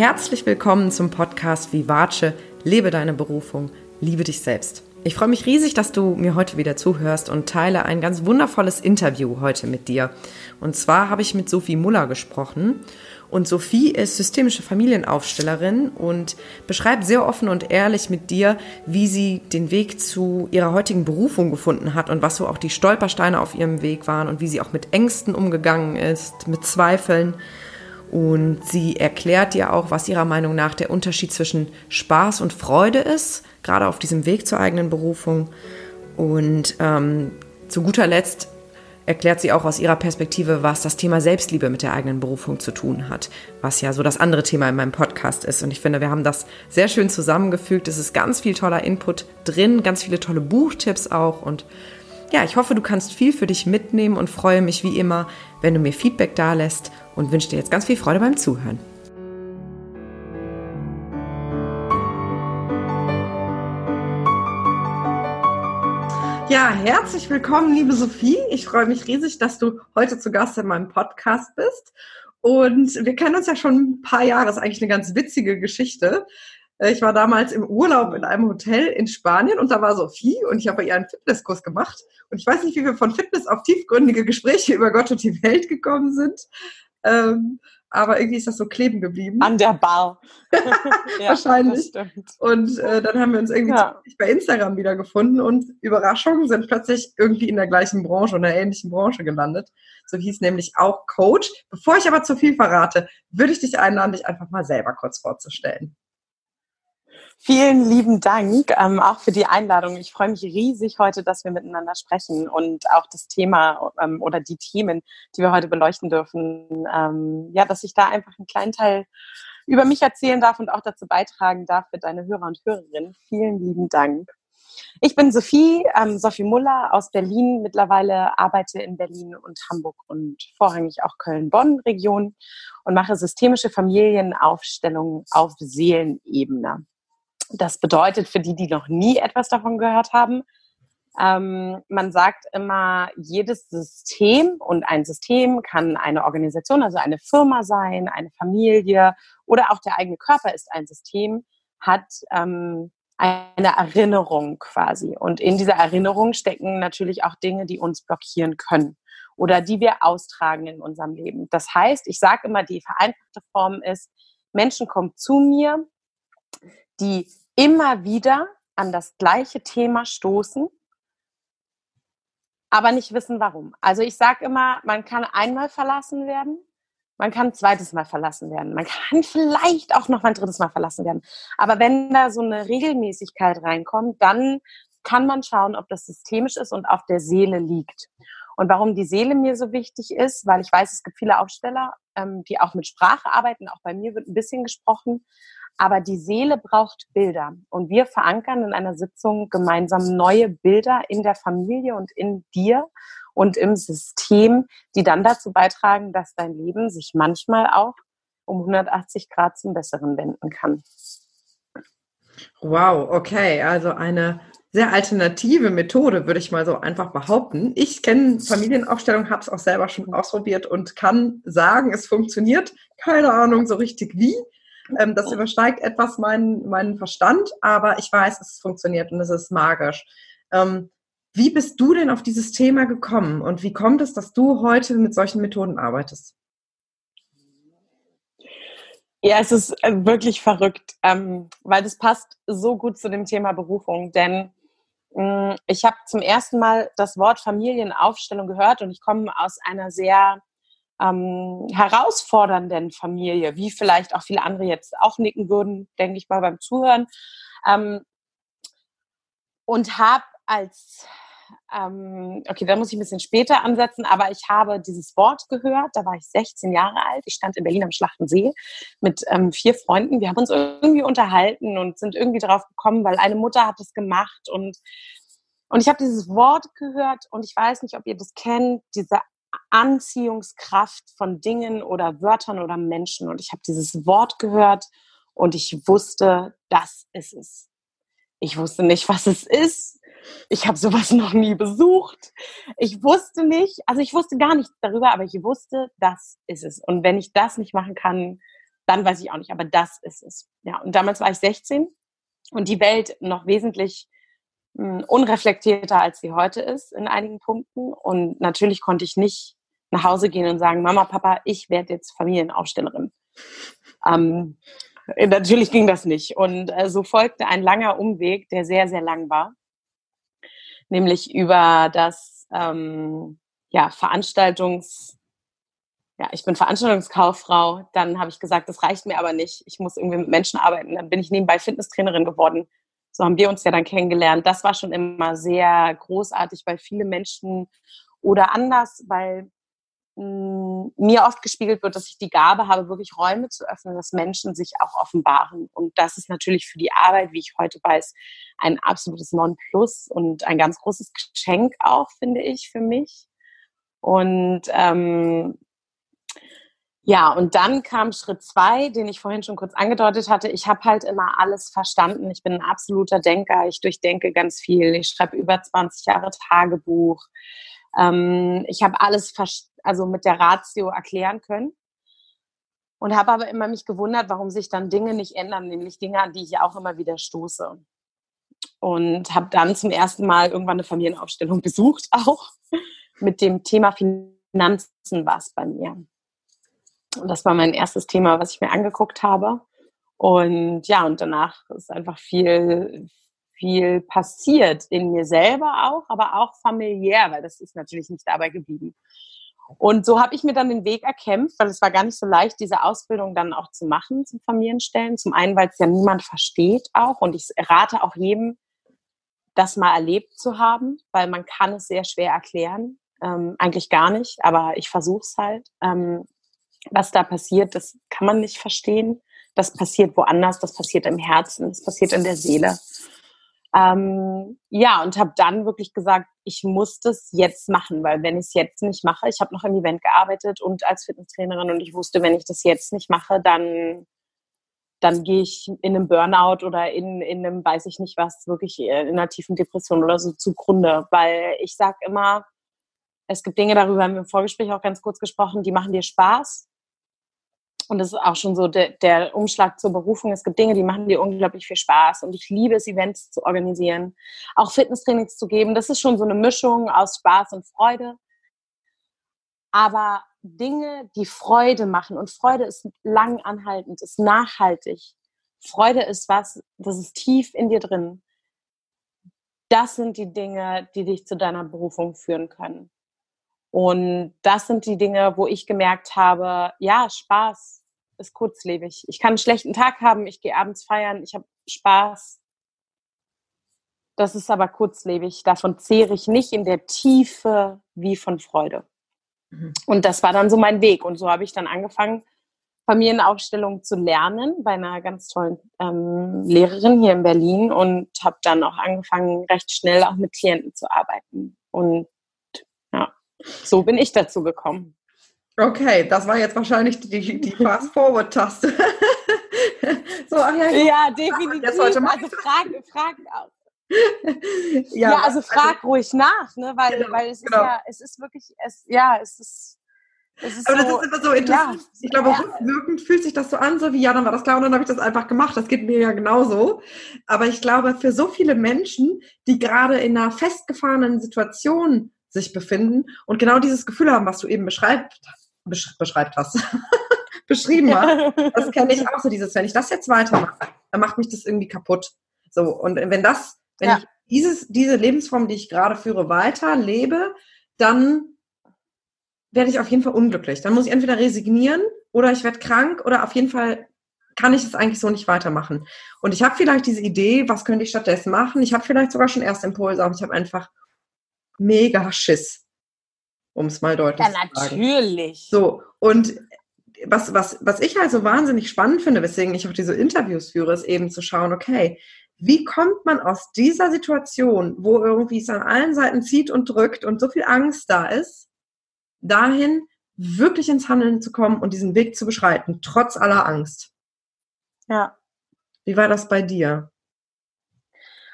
Herzlich willkommen zum Podcast Vivace, lebe deine Berufung, liebe dich selbst. Ich freue mich riesig, dass du mir heute wieder zuhörst und teile ein ganz wundervolles Interview heute mit dir. Und zwar habe ich mit Sophie Muller gesprochen. Und Sophie ist systemische Familienaufstellerin und beschreibt sehr offen und ehrlich mit dir, wie sie den Weg zu ihrer heutigen Berufung gefunden hat und was so auch die Stolpersteine auf ihrem Weg waren und wie sie auch mit Ängsten umgegangen ist, mit Zweifeln. Und sie erklärt dir auch, was ihrer Meinung nach der Unterschied zwischen Spaß und Freude ist, gerade auf diesem Weg zur eigenen Berufung. Und ähm, zu guter Letzt erklärt sie auch aus ihrer Perspektive, was das Thema Selbstliebe mit der eigenen Berufung zu tun hat, was ja so das andere Thema in meinem Podcast ist. Und ich finde, wir haben das sehr schön zusammengefügt. Es ist ganz viel toller Input drin, ganz viele tolle Buchtipps auch. Und ja, ich hoffe, du kannst viel für dich mitnehmen und freue mich wie immer, wenn du mir Feedback da lässt und wünsche dir jetzt ganz viel Freude beim Zuhören. Ja, herzlich willkommen, liebe Sophie. Ich freue mich riesig, dass du heute zu Gast in meinem Podcast bist. Und wir kennen uns ja schon ein paar Jahre. Das ist eigentlich eine ganz witzige Geschichte. Ich war damals im Urlaub in einem Hotel in Spanien und da war Sophie und ich habe ihr einen Fitnesskurs gemacht. Und ich weiß nicht, wie wir von Fitness auf tiefgründige Gespräche über Gott und die Welt gekommen sind. Ähm, aber irgendwie ist das so kleben geblieben. An der Bar. Wahrscheinlich. Ja, und äh, dann haben wir uns irgendwie ja. bei Instagram wieder gefunden und Überraschungen sind plötzlich irgendwie in der gleichen Branche oder ähnlichen Branche gelandet. So hieß nämlich auch Coach. Bevor ich aber zu viel verrate, würde ich dich einladen, dich einfach mal selber kurz vorzustellen. Vielen lieben Dank ähm, auch für die Einladung. Ich freue mich riesig heute, dass wir miteinander sprechen und auch das Thema ähm, oder die Themen, die wir heute beleuchten dürfen, ähm, ja, dass ich da einfach einen kleinen Teil über mich erzählen darf und auch dazu beitragen darf für deine Hörer und Hörerinnen. Vielen lieben Dank. Ich bin Sophie, ähm, Sophie Muller aus Berlin. Mittlerweile arbeite in Berlin und Hamburg und vorrangig auch Köln-Bonn-Region und mache systemische Familienaufstellungen auf Seelenebene. Das bedeutet für die, die noch nie etwas davon gehört haben, ähm, man sagt immer, jedes System und ein System kann eine Organisation, also eine Firma sein, eine Familie oder auch der eigene Körper ist ein System, hat ähm, eine Erinnerung quasi. Und in dieser Erinnerung stecken natürlich auch Dinge, die uns blockieren können oder die wir austragen in unserem Leben. Das heißt, ich sage immer, die vereinfachte Form ist, Menschen kommen zu mir, die immer wieder an das gleiche Thema stoßen, aber nicht wissen warum. Also ich sage immer, man kann einmal verlassen werden, man kann ein zweites Mal verlassen werden, man kann vielleicht auch noch ein drittes Mal verlassen werden. Aber wenn da so eine Regelmäßigkeit reinkommt, dann kann man schauen, ob das systemisch ist und auf der Seele liegt. Und warum die Seele mir so wichtig ist, weil ich weiß, es gibt viele Aufsteller, ähm, die auch mit Sprache arbeiten. Auch bei mir wird ein bisschen gesprochen. Aber die Seele braucht Bilder. Und wir verankern in einer Sitzung gemeinsam neue Bilder in der Familie und in dir und im System, die dann dazu beitragen, dass dein Leben sich manchmal auch um 180 Grad zum Besseren wenden kann. Wow, okay. Also eine sehr alternative Methode, würde ich mal so einfach behaupten. Ich kenne Familienaufstellung, habe es auch selber schon ausprobiert und kann sagen, es funktioniert. Keine Ahnung so richtig wie. Ähm, das übersteigt etwas meinen, meinen Verstand, aber ich weiß, es funktioniert und es ist magisch. Ähm, wie bist du denn auf dieses Thema gekommen und wie kommt es, dass du heute mit solchen Methoden arbeitest? Ja, es ist äh, wirklich verrückt, ähm, weil das passt so gut zu dem Thema Berufung, denn mh, mm, ich habe zum ersten Mal das Wort Familienaufstellung gehört und ich komme aus einer sehr ähm, herausfordernden Familie, wie vielleicht auch viele andere jetzt auch nicken würden, denke ich mal beim Zuhören. Ähm, und habe als, ähm, okay, da muss ich ein bisschen später ansetzen, aber ich habe dieses Wort gehört, da war ich 16 Jahre alt, ich stand in Berlin am Schlachtensee mit ähm, vier Freunden, wir haben uns irgendwie unterhalten und sind irgendwie drauf gekommen, weil eine Mutter hat es gemacht und und ich habe dieses Wort gehört und ich weiß nicht, ob ihr das kennt, diese Anziehungskraft von Dingen oder Wörtern oder Menschen. Und ich habe dieses Wort gehört und ich wusste, das ist es. Ich wusste nicht, was es ist. Ich habe sowas noch nie besucht. Ich wusste nicht, also ich wusste gar nichts darüber, aber ich wusste, das ist es. Und wenn ich das nicht machen kann, dann weiß ich auch nicht, aber das ist es. Ja, und damals war ich 16 und die Welt noch wesentlich hm, unreflektierter, als sie heute ist in einigen Punkten. Und natürlich konnte ich nicht nach Hause gehen und sagen, Mama, Papa, ich werde jetzt Familienaufstellerin. Ähm, natürlich ging das nicht. Und äh, so folgte ein langer Umweg, der sehr, sehr lang war. Nämlich über das ähm, ja, Veranstaltungs- ja, ich bin Veranstaltungskauffrau. Dann habe ich gesagt, das reicht mir aber nicht. Ich muss irgendwie mit Menschen arbeiten. Dann bin ich nebenbei Fitnesstrainerin geworden. So haben wir uns ja dann kennengelernt. Das war schon immer sehr großartig, weil viele Menschen oder anders, weil mir oft gespiegelt wird, dass ich die Gabe habe, wirklich Räume zu öffnen, dass Menschen sich auch offenbaren. Und das ist natürlich für die Arbeit, wie ich heute weiß, ein absolutes Nonplus und ein ganz großes Geschenk auch, finde ich, für mich. Und ähm, ja, und dann kam Schritt zwei, den ich vorhin schon kurz angedeutet hatte. Ich habe halt immer alles verstanden. Ich bin ein absoluter Denker. Ich durchdenke ganz viel. Ich schreibe über 20 Jahre Tagebuch. Ähm, ich habe alles also mit der Ratio erklären können und habe aber immer mich gewundert, warum sich dann Dinge nicht ändern, nämlich Dinge, an die ich auch immer wieder stoße. Und habe dann zum ersten Mal irgendwann eine Familienaufstellung besucht, auch mit dem Thema Finanzen war es bei mir. Und das war mein erstes Thema, was ich mir angeguckt habe. Und ja, und danach ist einfach viel, viel passiert in mir selber auch, aber auch familiär, weil das ist natürlich nicht dabei geblieben. Und so habe ich mir dann den Weg erkämpft, weil es war gar nicht so leicht, diese Ausbildung dann auch zu machen zum Familienstellen. Zum einen, weil es ja niemand versteht auch. Und ich rate auch jedem, das mal erlebt zu haben, weil man kann es sehr schwer erklären. Ähm, eigentlich gar nicht, aber ich versuche es halt. Ähm, was da passiert, das kann man nicht verstehen. Das passiert woanders, das passiert im Herzen, das passiert in der Seele. Ähm, ja, und habe dann wirklich gesagt, ich muss das jetzt machen, weil wenn ich es jetzt nicht mache, ich habe noch im Event gearbeitet und als Fitnesstrainerin und ich wusste, wenn ich das jetzt nicht mache, dann dann gehe ich in einem Burnout oder in, in einem, weiß ich nicht was, wirklich in einer tiefen Depression oder so zugrunde. Weil ich sage immer, es gibt Dinge, darüber haben wir im Vorgespräch auch ganz kurz gesprochen, die machen dir Spaß. Und das ist auch schon so der, der Umschlag zur Berufung. Es gibt Dinge, die machen dir unglaublich viel Spaß. Und ich liebe es, Events zu organisieren, auch Fitnesstrainings zu geben. Das ist schon so eine Mischung aus Spaß und Freude. Aber Dinge, die Freude machen, und Freude ist lang anhaltend, ist nachhaltig. Freude ist was, das ist tief in dir drin. Das sind die Dinge, die dich zu deiner Berufung führen können. Und das sind die Dinge, wo ich gemerkt habe, ja, Spaß, ist kurzlebig. Ich kann einen schlechten Tag haben, ich gehe abends feiern, ich habe Spaß. Das ist aber kurzlebig. Davon zehre ich nicht in der Tiefe wie von Freude. Mhm. Und das war dann so mein Weg. Und so habe ich dann angefangen, Familienaufstellung zu lernen bei einer ganz tollen ähm, Lehrerin hier in Berlin und habe dann auch angefangen, recht schnell auch mit Klienten zu arbeiten. Und ja, so bin ich dazu gekommen. Okay, das war jetzt wahrscheinlich die, die Fast-Forward-Taste. so, ja, ja definitiv. Also frag, frag, ja, ja, also, also frag also, ruhig nach, ne? weil, genau, weil es, genau. ist ja, es ist wirklich, es, ja, es ist. Es ist Aber so, das ist immer so interessant. Ja, ich glaube, ja. rückwirkend fühlt sich das so an, so wie, ja, dann war das klar und dann habe ich das einfach gemacht. Das geht mir ja genauso. Aber ich glaube, für so viele Menschen, die gerade in einer festgefahrenen Situation sich befinden und genau dieses Gefühl haben, was du eben beschreibt hast, beschrieben hast. Das kenne ich auch so, dieses, wenn ich das jetzt weitermache, dann macht mich das irgendwie kaputt. So, und wenn das, wenn ja. ich dieses, diese Lebensform, die ich gerade führe, weiter lebe, dann werde ich auf jeden Fall unglücklich. Dann muss ich entweder resignieren oder ich werde krank oder auf jeden Fall kann ich es eigentlich so nicht weitermachen. Und ich habe vielleicht diese Idee, was könnte ich stattdessen machen? Ich habe vielleicht sogar schon erste Impulse, aber ich habe einfach mega Schiss um es mal deutlich ja, zu sagen. Ja, natürlich. So, und was, was, was ich halt so wahnsinnig spannend finde, weswegen ich auch diese Interviews führe, ist eben zu schauen, okay, wie kommt man aus dieser Situation, wo irgendwie es an allen Seiten zieht und drückt und so viel Angst da ist, dahin wirklich ins Handeln zu kommen und diesen Weg zu beschreiten, trotz aller Angst? Ja. Wie war das bei dir?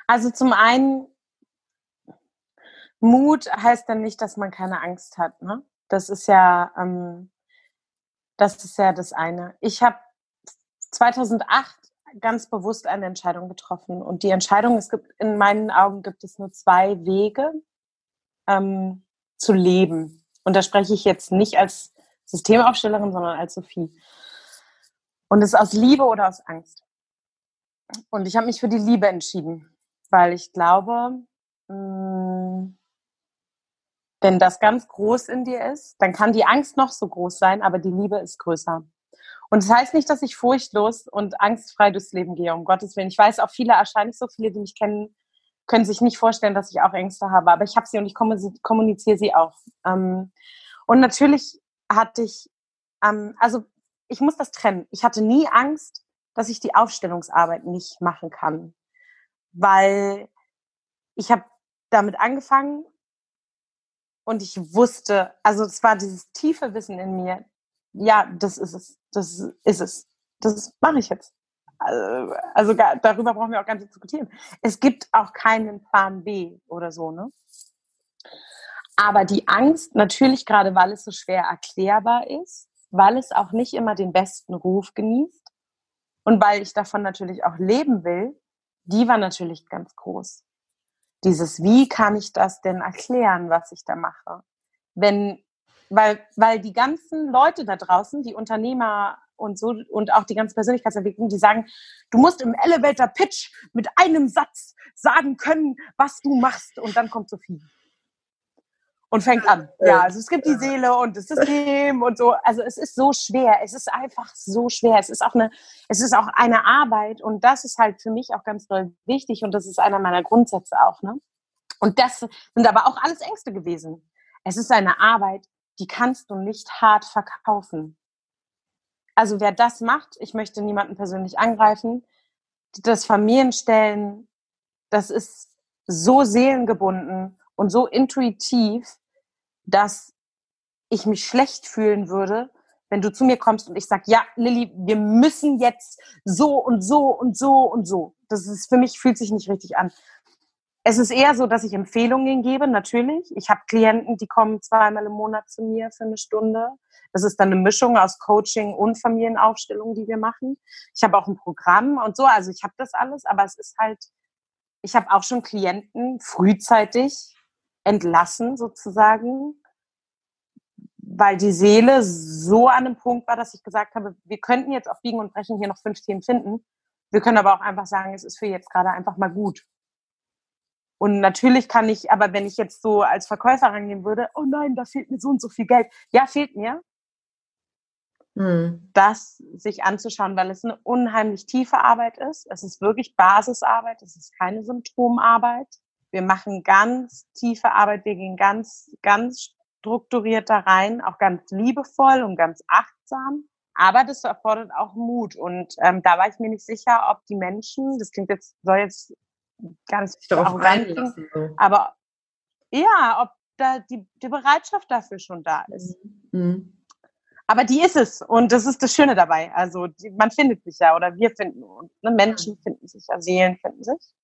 Also zum einen Mut heißt dann nicht, dass man keine Angst hat. Ne? Das ist ja, ähm, das ist ja das eine. Ich habe 2008 ganz bewusst eine Entscheidung getroffen. Und die Entscheidung, es gibt in meinen Augen gibt es nur zwei Wege ähm, zu leben. Und da spreche ich jetzt nicht als Systemaufstellerin, sondern als Sophie. Und es ist aus Liebe oder aus Angst. Und ich habe mich für die Liebe entschieden, weil ich glaube, mh, mm, wenn das ganz groß in dir ist, dann kann die Angst noch so groß sein, aber die Liebe ist größer. Und das heißt nicht, dass ich furchtlos und angstfrei durchs Leben gehe, um Gottes Willen. Ich weiß auch viele, wahrscheinlich so viele, die mich kennen, können sich nicht vorstellen, dass ich auch Ängste habe, aber ich habe sie und ich kommuniziere sie auch. Ähm, und natürlich hatte ich, ähm, also ich muss das trennen. Ich hatte nie Angst, dass ich die Aufstellungsarbeit nicht machen kann, weil ich habe damit angefangen und ich wusste, also es war dieses tiefe Wissen in mir, ja, das ist es, das ist es, das mache ich jetzt. Also, also darüber brauchen wir auch gar nicht diskutieren. Es gibt auch keinen Plan B oder so, ne? Aber die Angst, natürlich gerade weil es so schwer erklärbar ist, weil es auch nicht immer den besten Ruf genießt und weil ich davon natürlich auch leben will, die war natürlich ganz groß. Dieses, wie kann ich das denn erklären, was ich da mache? Wenn, weil, weil die ganzen Leute da draußen, die Unternehmer und so und auch die ganze Persönlichkeitsentwicklung, die sagen, du musst im Elevator Pitch mit einem Satz sagen können, was du machst und dann kommt Sophie und fängt an. Ja, also es gibt die Seele und das System und so. Also es ist so schwer. Es ist einfach so schwer. Es ist auch eine, es ist auch eine Arbeit und das ist halt für mich auch ganz doll wichtig und das ist einer meiner Grundsätze auch, ne? Und das sind aber auch alles Ängste gewesen. Es ist eine Arbeit, die kannst du nicht hart verkaufen. Also wer das macht, ich möchte niemanden persönlich angreifen, das Familienstellen, das ist so seelengebunden und so intuitiv, dass ich mich schlecht fühlen würde, wenn du zu mir kommst und ich sag, ja, Lilly, wir müssen jetzt so und so und so und so. Das ist für mich fühlt sich nicht richtig an. Es ist eher so, dass ich Empfehlungen gebe, natürlich. Ich habe Klienten, die kommen zweimal im Monat zu mir für eine Stunde. Das ist dann eine Mischung aus Coaching und Familienaufstellung, die wir machen. Ich habe auch ein Programm und so, also ich habe das alles, aber es ist halt, ich habe auch schon Klienten frühzeitig entlassen sozusagen, weil die Seele so an einem Punkt war, dass ich gesagt habe, wir könnten jetzt auf Biegen und Brechen hier noch fünf Themen finden. Wir können aber auch einfach sagen, es ist für jetzt gerade einfach mal gut. Und natürlich kann ich, aber wenn ich jetzt so als Verkäufer rangehen würde, oh nein, da fehlt mir so und so viel Geld. Ja, fehlt mir. Hm. Das sich anzuschauen, weil es eine unheimlich tiefe Arbeit ist. Es ist wirklich Basisarbeit. Es ist keine Symptomarbeit. Wir machen ganz tiefe Arbeit, wir gehen ganz, ganz strukturiert da rein, auch ganz liebevoll und ganz achtsam. Aber das erfordert auch Mut. Und ähm, da war ich mir nicht sicher, ob die Menschen, das klingt jetzt, soll jetzt ganz darauf reinlassen. So. Aber ja, ob da die, die Bereitschaft dafür schon da ist. Mhm. Aber die ist es. Und das ist das Schöne dabei. Also die, man findet sich ja oder wir finden uns. Ne? Menschen finden sich ja, Seelen finden sich.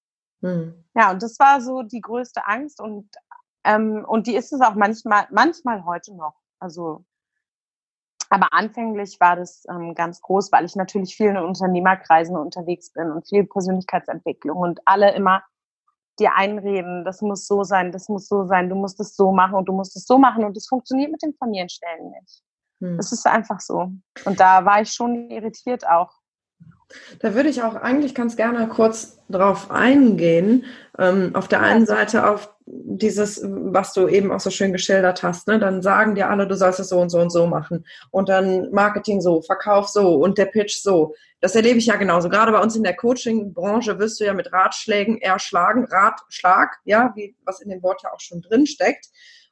Mhm. Ja, und das war so die größte Angst und, ähm, und die ist es auch manchmal, manchmal heute noch. Also, aber anfänglich war das ähm, ganz groß, weil ich natürlich viel in Unternehmerkreisen unterwegs bin und viel Persönlichkeitsentwicklung und alle immer dir einreden, das muss so sein, das muss so sein, du musst es so machen und du musst es so machen und es funktioniert mit den Familienstellen nicht. Hm. Das ist einfach so. Und da war ich schon irritiert auch. Da würde ich auch eigentlich ganz gerne kurz drauf eingehen. Ähm, auf der einen Seite auf dieses, was du eben auch so schön geschildert hast, ne? dann sagen dir alle, du sollst es so und so und so machen. Und dann Marketing so, Verkauf so und der Pitch so. Das erlebe ich ja genauso. Gerade bei uns in der Coaching-Branche wirst du ja mit Ratschlägen erschlagen, Ratschlag, ja, wie was in dem Wort ja auch schon drin steckt.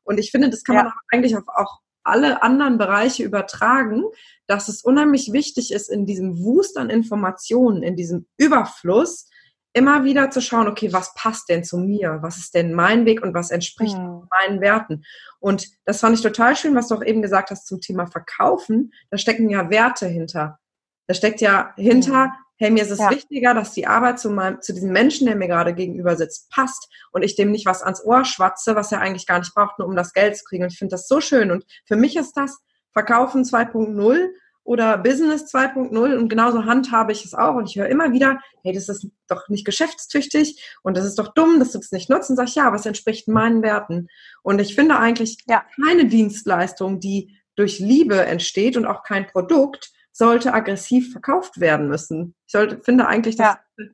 Und ich finde, das kann ja. man eigentlich auf, auch alle anderen Bereiche übertragen, dass es unheimlich wichtig ist, in diesem Wust an Informationen, in diesem Überfluss, immer wieder zu schauen, okay, was passt denn zu mir? Was ist denn mein Weg und was entspricht mhm. meinen Werten? Und das fand ich total schön, was du auch eben gesagt hast zum Thema Verkaufen. Da stecken ja Werte hinter. Da steckt ja hinter, mhm. Hey, mir ist es ja. wichtiger, dass die Arbeit zu, meinem, zu diesem Menschen, der mir gerade gegenüber sitzt, passt und ich dem nicht was ans Ohr schwatze, was er eigentlich gar nicht braucht, nur um das Geld zu kriegen. Und ich finde das so schön. Und für mich ist das Verkaufen 2.0 oder Business 2.0 und genauso handhabe ich es auch und ich höre immer wieder, hey, das ist doch nicht geschäftstüchtig und das ist doch dumm, dass du das nicht nutzt und sag ich, ja, was entspricht meinen Werten? Und ich finde eigentlich ja. keine Dienstleistung, die durch Liebe entsteht und auch kein Produkt, sollte aggressiv verkauft werden müssen. Ich sollte, finde eigentlich, dass ja.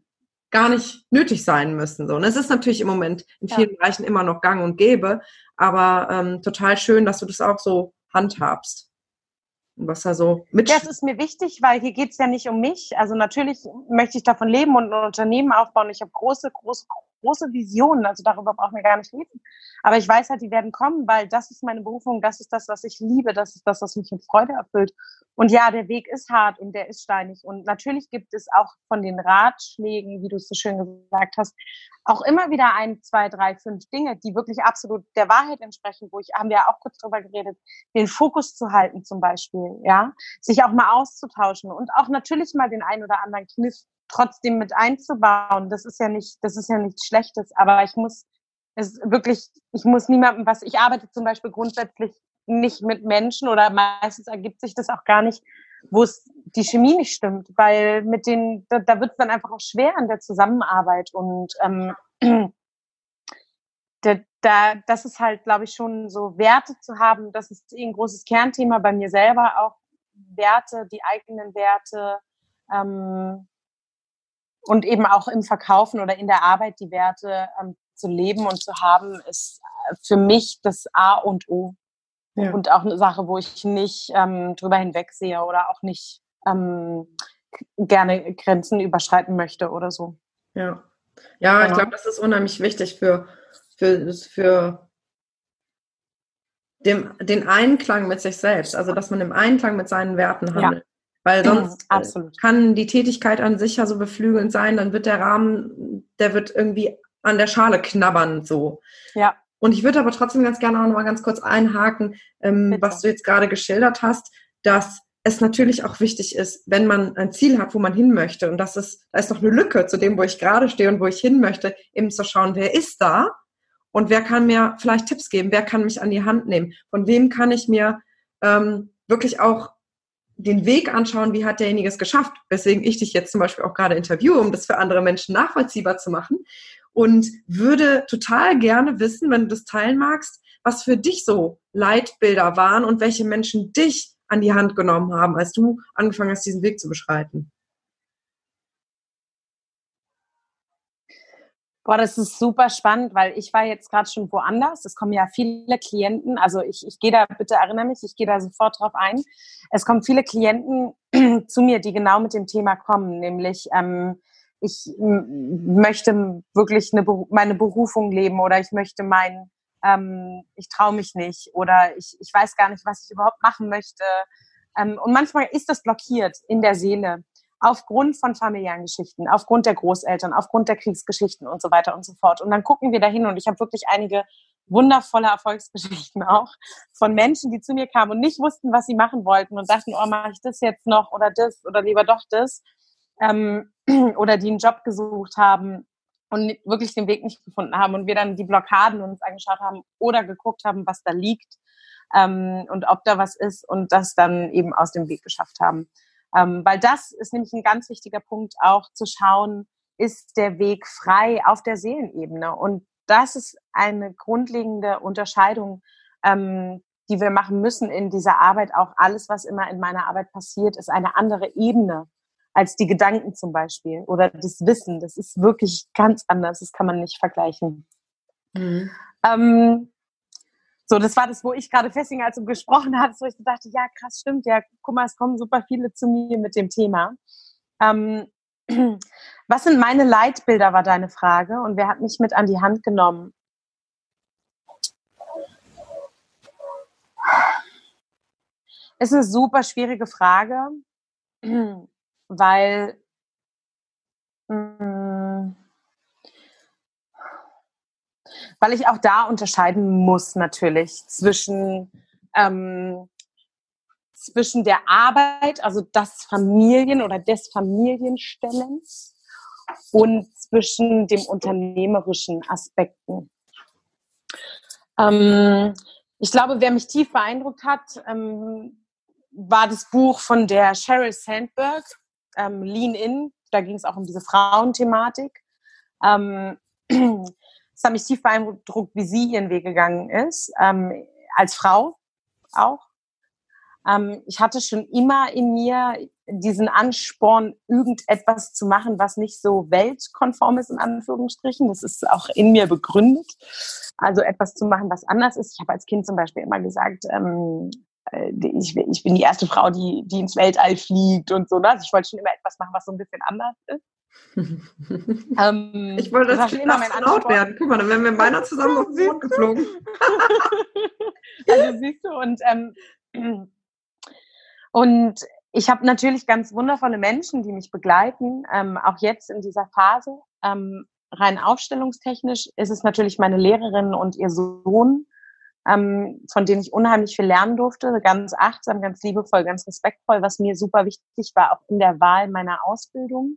gar nicht nötig sein müssen. So. Und es ist natürlich im Moment in vielen ja. Bereichen immer noch gang und gäbe, aber ähm, total schön, dass du das auch so handhabst. Was da so mit. Das ist mir wichtig, weil hier geht es ja nicht um mich. Also natürlich möchte ich davon leben und ein Unternehmen aufbauen. Ich habe große, große, große Visionen. Also darüber brauchen wir gar nicht reden. Aber ich weiß halt, die werden kommen, weil das ist meine Berufung. Das ist das, was ich liebe. Das ist das, was mich mit Freude erfüllt. Und ja, der Weg ist hart und der ist steinig. Und natürlich gibt es auch von den Ratschlägen, wie du es so schön gesagt hast, auch immer wieder ein, zwei, drei, fünf Dinge, die wirklich absolut der Wahrheit entsprechen, wo ich, haben wir ja auch kurz drüber geredet, den Fokus zu halten zum Beispiel, ja, sich auch mal auszutauschen und auch natürlich mal den einen oder anderen Kniff trotzdem mit einzubauen. Das ist ja nicht, das ist ja nichts Schlechtes, aber ich muss es wirklich, ich muss niemandem was, ich arbeite zum Beispiel grundsätzlich nicht mit Menschen oder meistens ergibt sich das auch gar nicht, wo es die Chemie nicht stimmt, weil mit den, da, da wird es dann einfach auch schwer an der Zusammenarbeit und ähm, da, da, das ist halt, glaube ich, schon so Werte zu haben, das ist eh ein großes Kernthema bei mir selber, auch Werte, die eigenen Werte ähm, und eben auch im Verkaufen oder in der Arbeit die Werte ähm, zu leben und zu haben, ist für mich das A und O. Ja. Und auch eine Sache, wo ich nicht ähm, drüber hinwegsehe oder auch nicht ähm, gerne Grenzen überschreiten möchte oder so. Ja, ja, ich glaube, das ist unheimlich wichtig für, für, für dem, den Einklang mit sich selbst, also dass man im Einklang mit seinen Werten handelt. Ja. Weil sonst Absolut. kann die Tätigkeit an sich ja so beflügelnd sein, dann wird der Rahmen, der wird irgendwie an der Schale knabbern so. Ja. Und ich würde aber trotzdem ganz gerne auch noch mal ganz kurz einhaken, ähm, was du jetzt gerade geschildert hast, dass es natürlich auch wichtig ist, wenn man ein Ziel hat, wo man hin möchte, und das ist, da ist noch eine Lücke zu dem, wo ich gerade stehe und wo ich hin möchte, eben zu schauen, wer ist da und wer kann mir vielleicht Tipps geben, wer kann mich an die Hand nehmen, von wem kann ich mir ähm, wirklich auch den Weg anschauen, wie hat derjenige es geschafft, weswegen ich dich jetzt zum Beispiel auch gerade interviewe, um das für andere Menschen nachvollziehbar zu machen und würde total gerne wissen, wenn du das teilen magst, was für dich so Leitbilder waren und welche Menschen dich an die Hand genommen haben, als du angefangen hast, diesen Weg zu beschreiten. Boah, das ist super spannend, weil ich war jetzt gerade schon woanders. Es kommen ja viele Klienten, also ich, ich gehe da, bitte erinnere mich, ich gehe da sofort drauf ein. Es kommen viele Klienten zu mir, die genau mit dem Thema kommen, nämlich ähm, ich möchte wirklich eine, meine Berufung leben oder ich möchte mein, ähm, ich traue mich nicht oder ich, ich weiß gar nicht, was ich überhaupt machen möchte. Ähm, und manchmal ist das blockiert in der Seele aufgrund von familiären Geschichten, aufgrund der Großeltern, aufgrund der Kriegsgeschichten und so weiter und so fort. Und dann gucken wir dahin und ich habe wirklich einige wundervolle Erfolgsgeschichten auch von Menschen, die zu mir kamen und nicht wussten, was sie machen wollten und dachten, oh, mache ich das jetzt noch oder das oder lieber doch das ähm, oder die einen Job gesucht haben und wirklich den Weg nicht gefunden haben und wir dann die Blockaden uns angeschaut haben oder geguckt haben, was da liegt ähm, und ob da was ist und das dann eben aus dem Weg geschafft haben. Ähm, weil das ist nämlich ein ganz wichtiger Punkt, auch zu schauen, ist der Weg frei auf der Seelenebene. Und das ist eine grundlegende Unterscheidung, ähm, die wir machen müssen in dieser Arbeit. Auch alles, was immer in meiner Arbeit passiert, ist eine andere Ebene als die Gedanken zum Beispiel oder das Wissen. Das ist wirklich ganz anders. Das kann man nicht vergleichen. Mhm. Ähm, so, das war das, wo ich gerade festhing, als du gesprochen hast, wo ich dachte, ja, krass, stimmt, ja, guck mal, es kommen super viele zu mir mit dem Thema. Ähm, was sind meine Leitbilder, war deine Frage. Und wer hat mich mit an die Hand genommen? Ist eine super schwierige Frage weil mh, mm, weil ich auch da unterscheiden muss natürlich zwischen ähm, zwischen der Arbeit, also das Familien oder des Familienstellens und zwischen dem unternehmerischen Aspekten. Ähm, ich glaube, wer mich tief beeindruckt hat, ähm, war das Buch von der Sheryl Sandberg, ähm, Lean In. Da ging es auch um diese Frauenthematik. Ähm, es hat mich tief beeindruckt, wie sie ihren Weg gegangen ist, ähm, als Frau auch. Ähm, ich hatte schon immer in mir diesen Ansporn, irgendetwas zu machen, was nicht so weltkonform ist, in Anführungsstrichen. Das ist auch in mir begründet. Also etwas zu machen, was anders ist. Ich habe als Kind zum Beispiel immer gesagt, ähm, äh, ich, ich, bin die erste Frau, die, die ins Weltall fliegt und so. Ne? Also ich wollte schon immer etwas machen, was so ein bisschen anders ist. ähm, ich wollte das, immer mein laut werden. Guck mal, dann wären wir beinahe zusammen auf den Mond geflogen. also siehst du, und, ähm, und ich habe natürlich ganz wundervolle Menschen, die mich begleiten, ähm, auch jetzt in dieser Phase. Ähm, rein aufstellungstechnisch ist es natürlich meine Lehrerin und ihr Sohn, ähm, von denen ich unheimlich viel lernen durfte, ganz achtsam, ganz liebevoll, ganz respektvoll, was mir super wichtig war, auch in der Wahl meiner Ausbildung.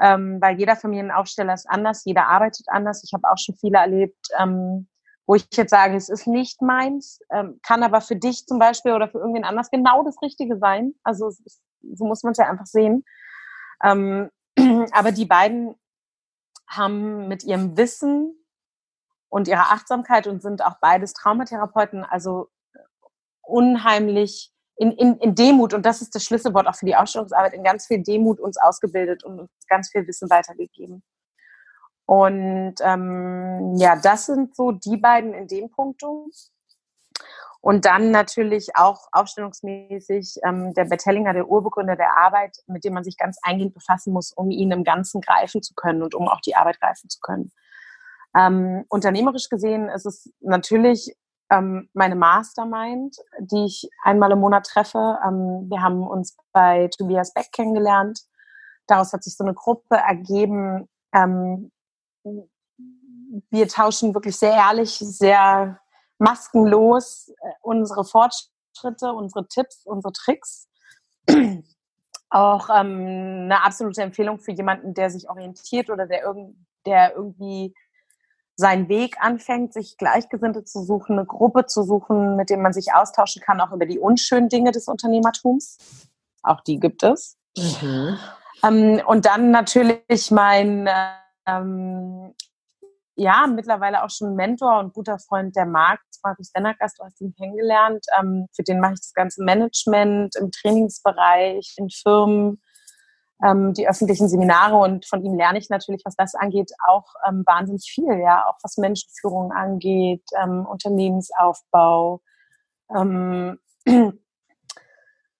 Ähm, weil jeder Familienaufsteller ist anders, jeder arbeitet anders. Ich habe auch schon viele erlebt, ähm, wo ich jetzt sage, es ist nicht meins, ähm, kann aber für dich zum Beispiel oder für irgendwen anders genau das Richtige sein. Also ist, so muss man es ja einfach sehen. Ähm, aber die beiden haben mit ihrem Wissen und ihrer Achtsamkeit und sind auch beides Traumatherapeuten, also unheimlich in, in, in Demut, und das ist das Schlüsselwort auch für die Ausstellungsarbeit, in ganz viel Demut uns ausgebildet und uns ganz viel Wissen weitergegeben. Und ähm, ja, das sind so die beiden in dem Punkt. Und dann natürlich auch aufstellungsmäßig ähm, der Bert Hellinger, der Urbegründer der Arbeit, mit dem man sich ganz eingehend befassen muss, um ihn im Ganzen greifen zu können und um auch die Arbeit greifen zu können. Ähm, unternehmerisch gesehen ist es natürlich ähm, meine Mastermind, die ich einmal im Monat treffe. Ähm, wir haben uns bei Tobias Beck kennengelernt. Daraus hat sich so eine Gruppe ergeben, ähm, wir tauschen wirklich sehr ehrlich, sehr maskenlos äh, unsere Fortschritte, unsere Tipps, unsere Tricks. Auch ähm, eine absolute Empfehlung für jemanden, der sich orientiert oder der, irgend, der irgendwie seinen Weg anfängt, sich Gleichgesinnte zu suchen, eine Gruppe zu suchen, mit dem man sich austauschen kann, auch über die unschönen Dinge des Unternehmertums. Auch die gibt es. Mhm. Ähm, und dann natürlich mein ähm, ja, mittlerweile auch schon Mentor und guter Freund der Markt, Markus Dennergast, du hast ihn kennengelernt. Ähm, für den mache ich das ganze Management im Trainingsbereich, in Firmen, ähm, die öffentlichen Seminare und von ihm lerne ich natürlich, was das angeht, auch ähm, wahnsinnig viel, ja, auch was Menschenführung angeht, ähm, Unternehmensaufbau. Ähm,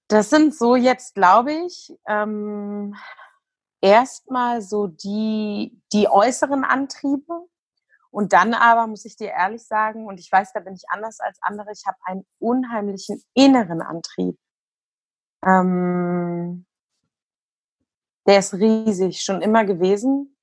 das sind so jetzt, glaube ich, ähm, erstmal so die, die äußeren Antriebe. Und dann aber muss ich dir ehrlich sagen, und ich weiß, da bin ich anders als andere, ich habe einen unheimlichen inneren Antrieb. Ähm, der ist riesig, schon immer gewesen.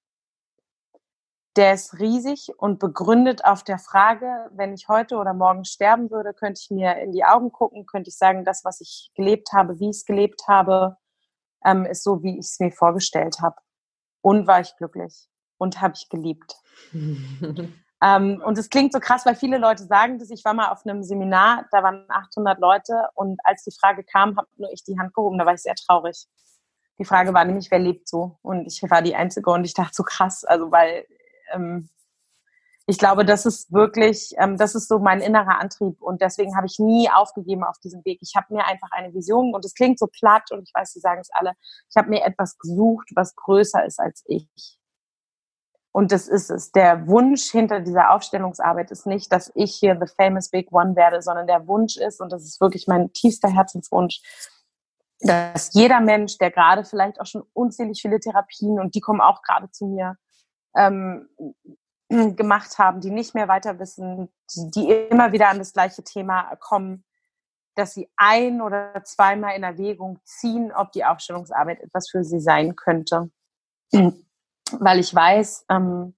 Der ist riesig und begründet auf der Frage, wenn ich heute oder morgen sterben würde, könnte ich mir in die Augen gucken, könnte ich sagen, das, was ich gelebt habe, wie ich es gelebt habe, ähm, ist so, wie ich es mir vorgestellt habe. Und war ich glücklich und habe ich geliebt. ähm, und es klingt so krass, weil viele Leute sagen das. Ich war mal auf einem Seminar, da waren 800 Leute und als die Frage kam, habe nur ich die Hand gehoben. Da war ich sehr traurig. Die Frage war nämlich, wer lebt so? Und ich war die Einzige und ich dachte so krass, also weil ähm, ich glaube, das ist wirklich, ähm, das ist so mein innerer Antrieb und deswegen habe ich nie aufgegeben auf diesem Weg. Ich habe mir einfach eine Vision und es klingt so platt und ich weiß, Sie sagen es alle. Ich habe mir etwas gesucht, was größer ist als ich. Und das ist es. Der Wunsch hinter dieser Aufstellungsarbeit ist nicht, dass ich hier the famous big one werde, sondern der Wunsch ist, und das ist wirklich mein tiefster Herzenswunsch, dass jeder Mensch, der gerade vielleicht auch schon unzählig viele Therapien, und die kommen auch gerade zu mir, ähm, gemacht haben, die nicht mehr weiter wissen, die, die immer wieder an das gleiche Thema kommen, dass sie ein oder zweimal in Erwägung ziehen, ob die Aufstellungsarbeit etwas für sie sein könnte. Weil ich weiß, ähm,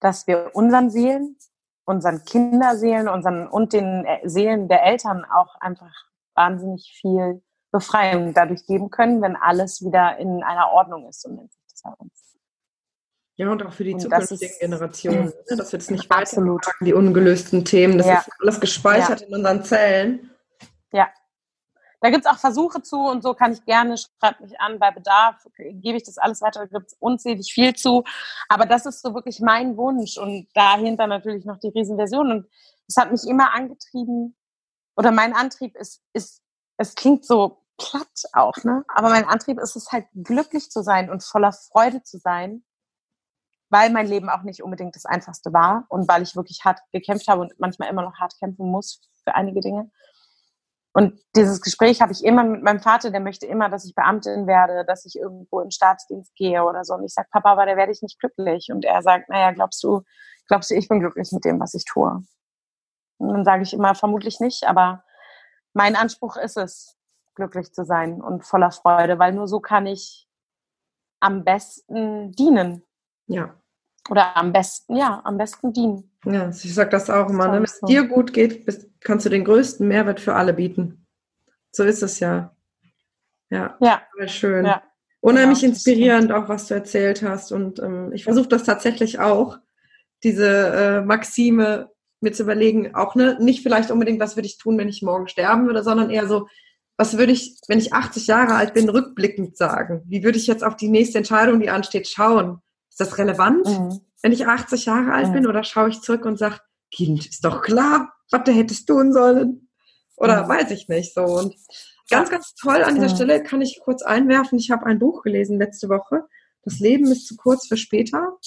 dass wir unseren Seelen, unseren Kinderseelen unseren, und den äh, Seelen der Eltern auch einfach wahnsinnig viel Befreiung dadurch geben können, wenn alles wieder in einer Ordnung ist, so nennt sich das bei uns. Ja, und auch für die und zukünftigen ist, Generationen, ne? dass wir das nicht absolut die ungelösten Themen, das ja. ist alles gespeichert ja. in unseren Zellen. Ja. da gibt es auch Versuche zu und so kann ich gerne, schreibt mich an, bei Bedarf gebe ich das alles weiter, da gibt es unzählig viel zu. Aber das ist so wirklich mein Wunsch und dahinter natürlich noch die Riesenversion. Und es hat mich immer angetrieben, oder mein Antrieb ist, ist, es klingt so platt auch, ne? Aber mein Antrieb ist es halt, glücklich zu sein und voller Freude zu sein, weil mein Leben auch nicht unbedingt das Einfachste war und weil ich wirklich hart gekämpft habe und manchmal immer noch hart kämpfen muss für einige Dinge. Und dieses Gespräch habe ich immer mit meinem Vater, der möchte immer, dass ich Beamtin werde, dass ich irgendwo in Staatsdienst gehe oder so. Und ich sage, Papa, aber da werde ich nicht glücklich. Und er sagt, naja, glaubst du, glaubst du, ich bin glücklich mit dem, was ich tue? Und dann sage ich immer, vermutlich nicht, aber mein Anspruch ist es, glücklich zu sein und voller Freude, weil nur so kann ich am besten dienen. Ja. Oder am besten, ja, am besten dienen. Ja, ich sage das auch immer, ne? wenn es dir gut geht, bist, kannst du den größten Mehrwert für alle bieten. So ist es ja. Ja, ja. schön. Ja. Unheimlich genau, inspirierend auch, was du erzählt hast. Und ähm, ich versuche das tatsächlich auch, diese äh, Maxime mir zu überlegen, auch ne, nicht vielleicht unbedingt, was würde ich tun, wenn ich morgen sterben würde, sondern eher so, was würde ich, wenn ich 80 Jahre alt bin, rückblickend sagen? Wie würde ich jetzt auf die nächste Entscheidung, die ansteht, schauen? Ist das relevant, mhm. wenn ich 80 Jahre alt mhm. bin? Oder schaue ich zurück und sage, Kind, ist doch klar, was du hättest tun sollen? Oder mhm. weiß ich nicht so. Und ganz, ganz toll an dieser Stelle kann ich kurz einwerfen. Ich habe ein Buch gelesen letzte Woche. Das Leben ist zu kurz für später.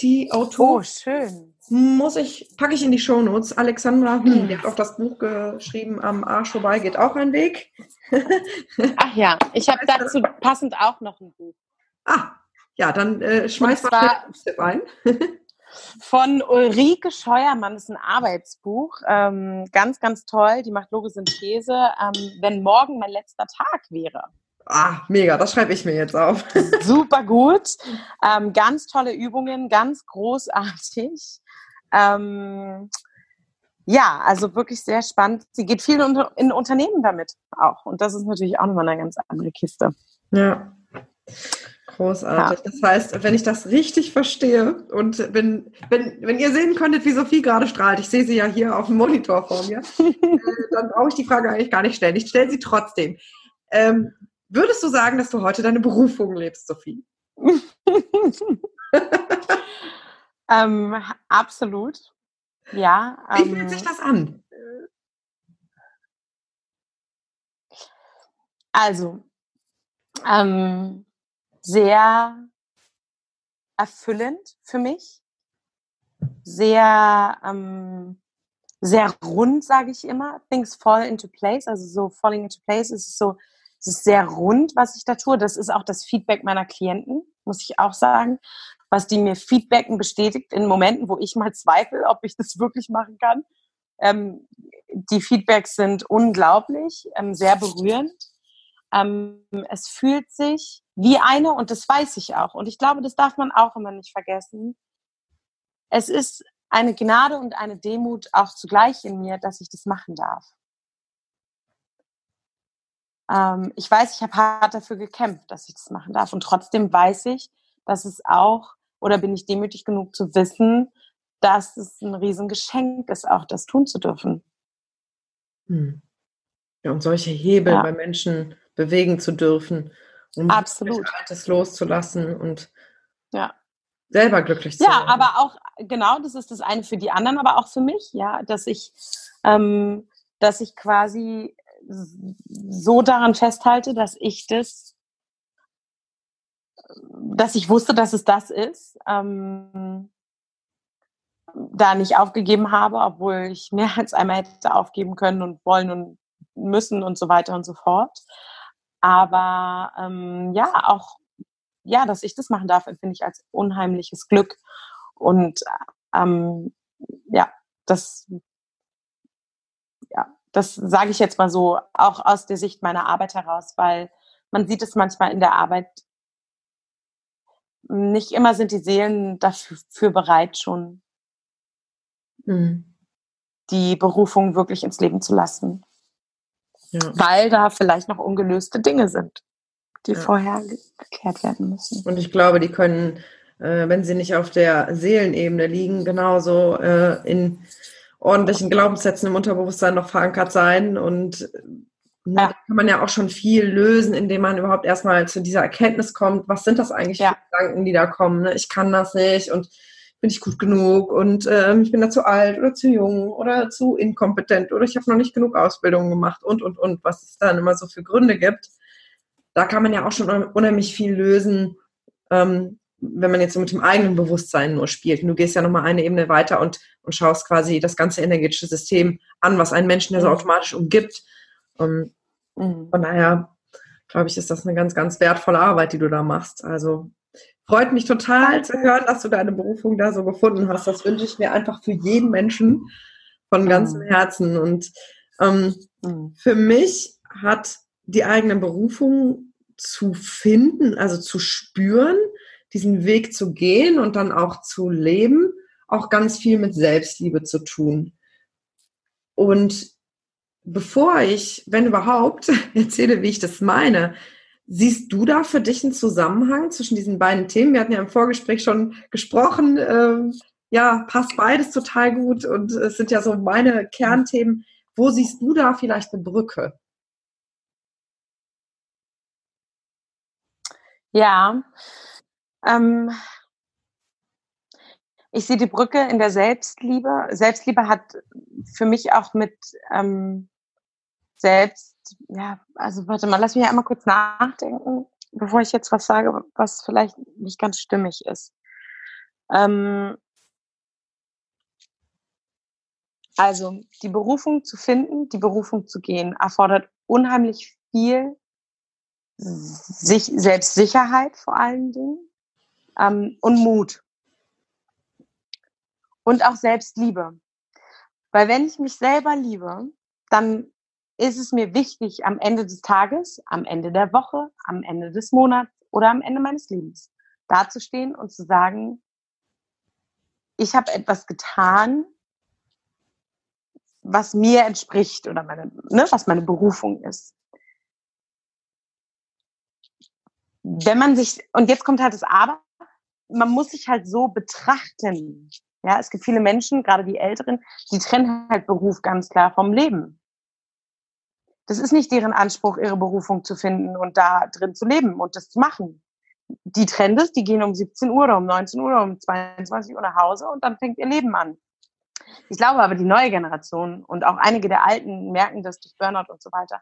Die Autorin. Oh, schön. Muss ich, packe ich in die Shownotes. Alexandra, hm, die hat auch das Buch geschrieben, am Arsch vorbei geht auch ein Weg. Ach ja, ich habe dazu passend auch noch ein Buch. Ah, ja, dann äh, schmeiß mal ein. von Ulrike Scheuermann, das ist ein Arbeitsbuch. Ähm, ganz, ganz toll. Die macht Logisynthese. Ähm, wenn morgen mein letzter Tag wäre. Ah, mega, das schreibe ich mir jetzt auf. Super gut. Ähm, ganz tolle Übungen, ganz großartig. Ähm, ja, also wirklich sehr spannend. Sie geht viel in, Unternehmen damit auch. Und das ist natürlich auch nochmal eine ganz andere Kiste. Ja. Großartig. Ja. Das heißt, wenn ich das richtig verstehe und wenn, wenn, wenn ihr sehen könntet, wie Sophie gerade strahlt, ich sehe sie ja hier auf dem Monitor vor mir, äh, dann brauche ich die Frage eigentlich gar nicht stellen. Ich stelle sie trotzdem. Ähm, würdest du sagen, dass du heute deine Berufung lebst, Sophie? ähm, absolut. Ja. Wie fühlt ähm, sich das an? Also, ähm, sehr erfüllend für mich, sehr, ähm, sehr rund, sage ich immer. Things fall into place, also so falling into place ist so, es ist sehr rund, was ich da tue. Das ist auch das Feedback meiner Klienten, muss ich auch sagen, was die mir feedbacken bestätigt in Momenten, wo ich mal zweifle, ob ich das wirklich machen kann. Ähm, die Feedbacks sind unglaublich, ähm, sehr berührend. Ähm, es fühlt sich wie eine, und das weiß ich auch, und ich glaube, das darf man auch immer nicht vergessen. Es ist eine Gnade und eine Demut auch zugleich in mir, dass ich das machen darf. Ähm, ich weiß, ich habe hart dafür gekämpft, dass ich das machen darf. Und trotzdem weiß ich, dass es auch, oder bin ich demütig genug zu wissen, dass es ein Riesengeschenk ist, auch das tun zu dürfen. Hm. Ja, und solche Hebel ja. bei Menschen bewegen zu dürfen, um Absolut. Altes loszulassen und ja. selber glücklich zu sein. Ja, aber auch, genau, das ist das eine für die anderen, aber auch für mich, ja, dass ich, ähm, dass ich quasi so daran festhalte, dass ich das, dass ich wusste, dass es das ist, ähm, da nicht aufgegeben habe, obwohl ich mehr als einmal hätte aufgeben können und wollen und müssen und so weiter und so fort. Aber ähm, ja, auch ja, dass ich das machen darf, empfinde ich als unheimliches Glück. Und ähm, ja, das ja, das sage ich jetzt mal so, auch aus der Sicht meiner Arbeit heraus, weil man sieht es manchmal in der Arbeit, nicht immer sind die Seelen dafür bereit, schon mhm. die Berufung wirklich ins Leben zu lassen ja. weil da vielleicht noch ungelöste Dinge sind, die ja. vorher geklärt werden müssen. Und ich glaube, die können, äh, wenn sie nicht auf der Seelenebene liegen, genauso äh, in ordentlichen Glaubenssätzen im Unterbewusstsein noch verankert sein und ja. Da kann man ja auch schon viel lösen, indem man überhaupt erstmal zu dieser Erkenntnis kommt, was sind das eigentlich ja. für Gedanken, die da kommen. Ne? Ich kann das nicht und bin ich gut genug und äh, ich bin da zu alt oder zu jung oder zu inkompetent oder ich habe noch nicht genug Ausbildung gemacht und, und, und, was es dann immer so für Gründe gibt. Da kann man ja auch schon unheimlich viel lösen, ähm, wenn man jetzt so mit dem eigenen Bewusstsein nur spielt. Und du gehst ja nochmal eine Ebene weiter und, und schaust quasi das ganze energetische System an, was einen Menschen ja so mhm. automatisch umgibt. Ähm, mhm. Von daher, glaube ich, ist das eine ganz, ganz wertvolle Arbeit, die du da machst. Also Freut mich total zu hören, dass du deine Berufung da so gefunden hast. Das wünsche ich mir einfach für jeden Menschen von ganzem mhm. Herzen. Und ähm, mhm. für mich hat die eigene Berufung zu finden, also zu spüren, diesen Weg zu gehen und dann auch zu leben, auch ganz viel mit Selbstliebe zu tun. Und bevor ich, wenn überhaupt, erzähle, wie ich das meine, Siehst du da für dich einen Zusammenhang zwischen diesen beiden Themen? Wir hatten ja im Vorgespräch schon gesprochen. Ähm, ja, passt beides total gut und es sind ja so meine Kernthemen. Wo siehst du da vielleicht eine Brücke? Ja, ähm, ich sehe die Brücke in der Selbstliebe. Selbstliebe hat für mich auch mit ähm, Selbst ja, also warte mal, lass mich einmal kurz nachdenken, bevor ich jetzt was sage, was vielleicht nicht ganz stimmig ist. Ähm, also die Berufung zu finden, die Berufung zu gehen, erfordert unheimlich viel sich, Selbstsicherheit vor allen Dingen ähm, und Mut. Und auch Selbstliebe. Weil wenn ich mich selber liebe, dann ist es mir wichtig, am Ende des Tages, am Ende der Woche, am Ende des Monats oder am Ende meines Lebens dazustehen und zu sagen, ich habe etwas getan, was mir entspricht oder meine, ne, was meine Berufung ist. Wenn man sich, und jetzt kommt halt das Aber, man muss sich halt so betrachten. Ja, es gibt viele Menschen, gerade die Älteren, die trennen halt Beruf ganz klar vom Leben. Das ist nicht deren Anspruch, ihre Berufung zu finden und da drin zu leben und das zu machen. Die trennen das, die gehen um 17 Uhr oder um 19 Uhr oder um 22 Uhr nach Hause und dann fängt ihr Leben an. Ich glaube aber, die neue Generation und auch einige der Alten merken das durch Burnout und so weiter,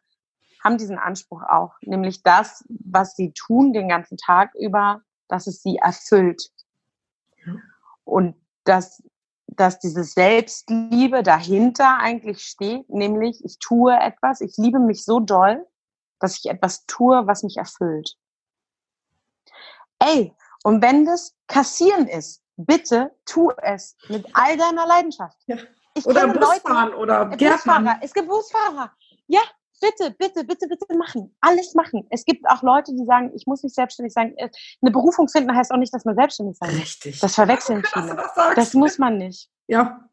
haben diesen Anspruch auch, nämlich das, was sie tun den ganzen Tag über, dass es sie erfüllt. Und dass dass diese Selbstliebe dahinter eigentlich steht, nämlich ich tue etwas, ich liebe mich so doll, dass ich etwas tue, was mich erfüllt. Ey, und wenn das Kassieren ist, bitte tu es mit all deiner Leidenschaft. Ja. oder Busfahren Leute, oder Busfahrer. Es gibt Busfahrer. Ja, bitte, bitte, bitte, bitte machen. Alles machen. Es gibt auch Leute, die sagen, ich muss nicht selbstständig sein. Äh, eine Berufung finden heißt auch nicht, dass man selbstständig sein muss. Richtig. Das verwechseln viele. Das, das muss man nicht. Ja.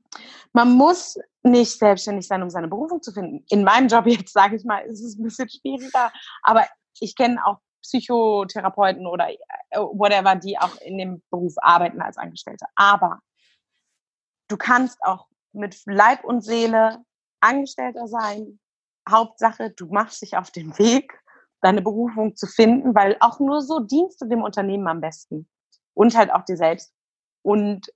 Man muss nicht selbstständig sein, um seine Berufung zu finden. In meinem Job jetzt, sage ich mal, ist es ein bisschen schwieriger. Aber ich kenne auch Psychotherapeuten oder äh, whatever, die auch in dem Beruf arbeiten als Angestellte. Aber du kannst auch mit Leib und Seele Angestellter sein, Hauptsache, du machst dich auf den Weg, deine Berufung zu finden, weil auch nur so dienst du dem Unternehmen am besten und halt auch dir selbst. Und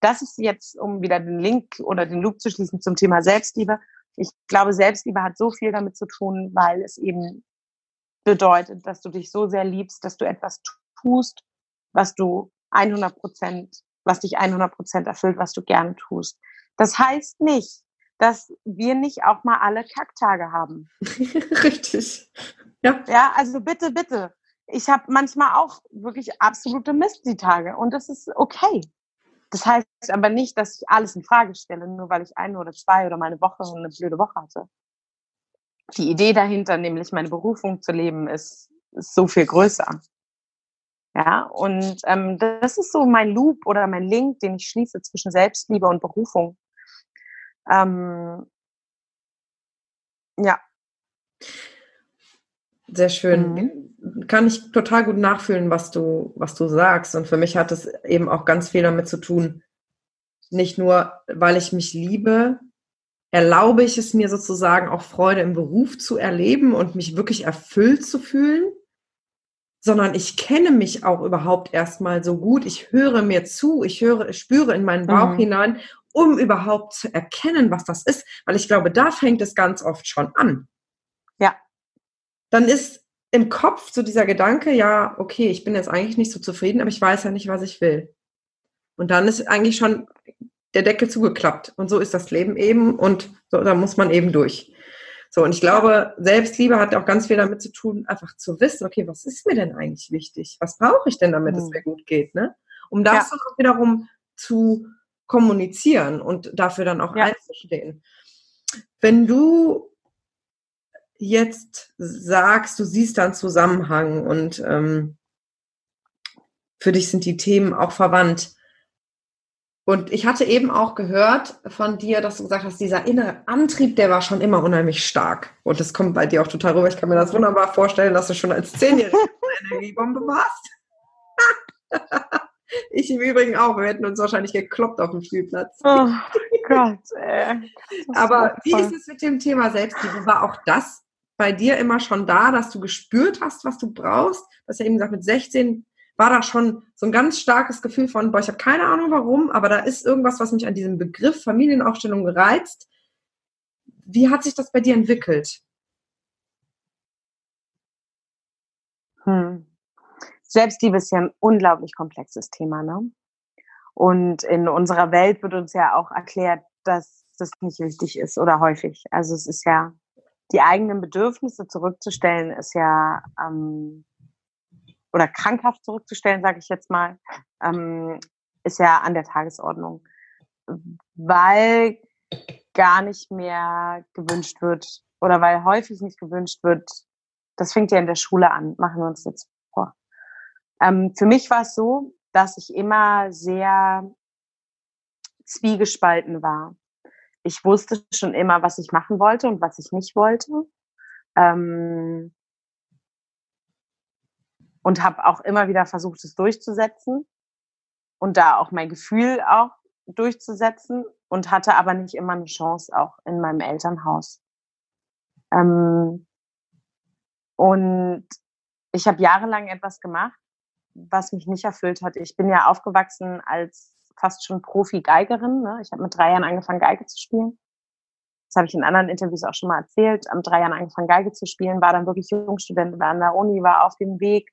das ist jetzt, um wieder den Link oder den Loop zu schließen zum Thema Selbstliebe. Ich glaube, Selbstliebe hat so viel damit zu tun, weil es eben bedeutet, dass du dich so sehr liebst, dass du etwas tust, was du 100 Prozent, was dich 100 Prozent erfüllt, was du gerne tust. Das heißt nicht, dass wir nicht auch mal alle Kacktage haben. Richtig. Ja. Ja, also bitte, bitte. Ich habe manchmal auch wirklich absolute Mist-Tage und das ist okay. Das heißt aber nicht, dass ich alles in Frage stelle, nur weil ich eine oder zwei oder meine Woche eine blöde Woche hatte. Die Idee dahinter, nämlich meine Berufung zu leben, ist, ist so viel größer. Ja, und ähm, das ist so mein Loop oder mein Link, den ich schließe zwischen Selbstliebe und Berufung. Ähm, ja. Sehr schön. Mhm. Kann ich total gut nachfühlen, was du, was du sagst. Und für mich hat es eben auch ganz viel damit zu tun, nicht nur, weil ich mich liebe, erlaube ich es mir sozusagen auch Freude im Beruf zu erleben und mich wirklich erfüllt zu fühlen, sondern ich kenne mich auch überhaupt erstmal so gut. Ich höre mir zu, ich höre, ich spüre in meinen Bauch mhm. hinein, um überhaupt zu erkennen, was das ist, weil ich glaube, da fängt es ganz oft schon an. Ja. Dann ist im Kopf so dieser Gedanke, ja, okay, ich bin jetzt eigentlich nicht so zufrieden, aber ich weiß ja nicht, was ich will. Und dann ist eigentlich schon der Deckel zugeklappt. Und so ist das Leben eben und so, da muss man eben durch. So, und ich glaube, Selbstliebe hat auch ganz viel damit zu tun, einfach zu wissen, okay, was ist mir denn eigentlich wichtig? Was brauche ich denn, damit mhm. es mir gut geht? Ne? Um das ja. auch wiederum zu kommunizieren und dafür dann auch ja. einzustehen. Wenn du jetzt sagst, du siehst da einen Zusammenhang und ähm, für dich sind die Themen auch verwandt, und ich hatte eben auch gehört von dir, dass du gesagt hast, dieser innere Antrieb, der war schon immer unheimlich stark. Und das kommt bei dir auch total rüber. Ich kann mir das wunderbar vorstellen, dass du schon als Zehnjährige eine Energiebombe warst. ich im Übrigen auch. Wir hätten uns wahrscheinlich gekloppt auf dem Spielplatz. Oh Gott, ey. Aber wie ist es mit dem Thema Selbstliebe? War auch das bei dir immer schon da, dass du gespürt hast, was du brauchst? Du hast ja eben gesagt, mit 16 war da schon so ein ganz starkes Gefühl von, boah, ich habe keine Ahnung warum, aber da ist irgendwas, was mich an diesem Begriff Familienaufstellung gereizt. Wie hat sich das bei dir entwickelt? Hm. Selbstliebe ist ja ein unglaublich komplexes Thema, ne? Und in unserer Welt wird uns ja auch erklärt, dass das nicht wichtig ist oder häufig. Also es ist ja, die eigenen Bedürfnisse zurückzustellen, ist ja ähm, oder krankhaft zurückzustellen, sage ich jetzt mal, ähm, ist ja an der Tagesordnung, weil gar nicht mehr gewünscht wird oder weil häufig nicht gewünscht wird. Das fängt ja in der Schule an, machen wir uns jetzt. Ähm, für mich war es so, dass ich immer sehr zwiegespalten war. Ich wusste schon immer, was ich machen wollte und was ich nicht wollte. Ähm, und habe auch immer wieder versucht, es durchzusetzen und da auch mein Gefühl auch durchzusetzen und hatte aber nicht immer eine Chance auch in meinem Elternhaus. Ähm, und ich habe jahrelang etwas gemacht, was mich nicht erfüllt hat. Ich bin ja aufgewachsen als fast schon Profi-Geigerin. Ne? Ich habe mit drei Jahren angefangen, Geige zu spielen das habe ich in anderen Interviews auch schon mal erzählt, am drei Jahren angefangen Geige zu spielen, war dann wirklich Jungstudent an der Uni, war auf dem Weg,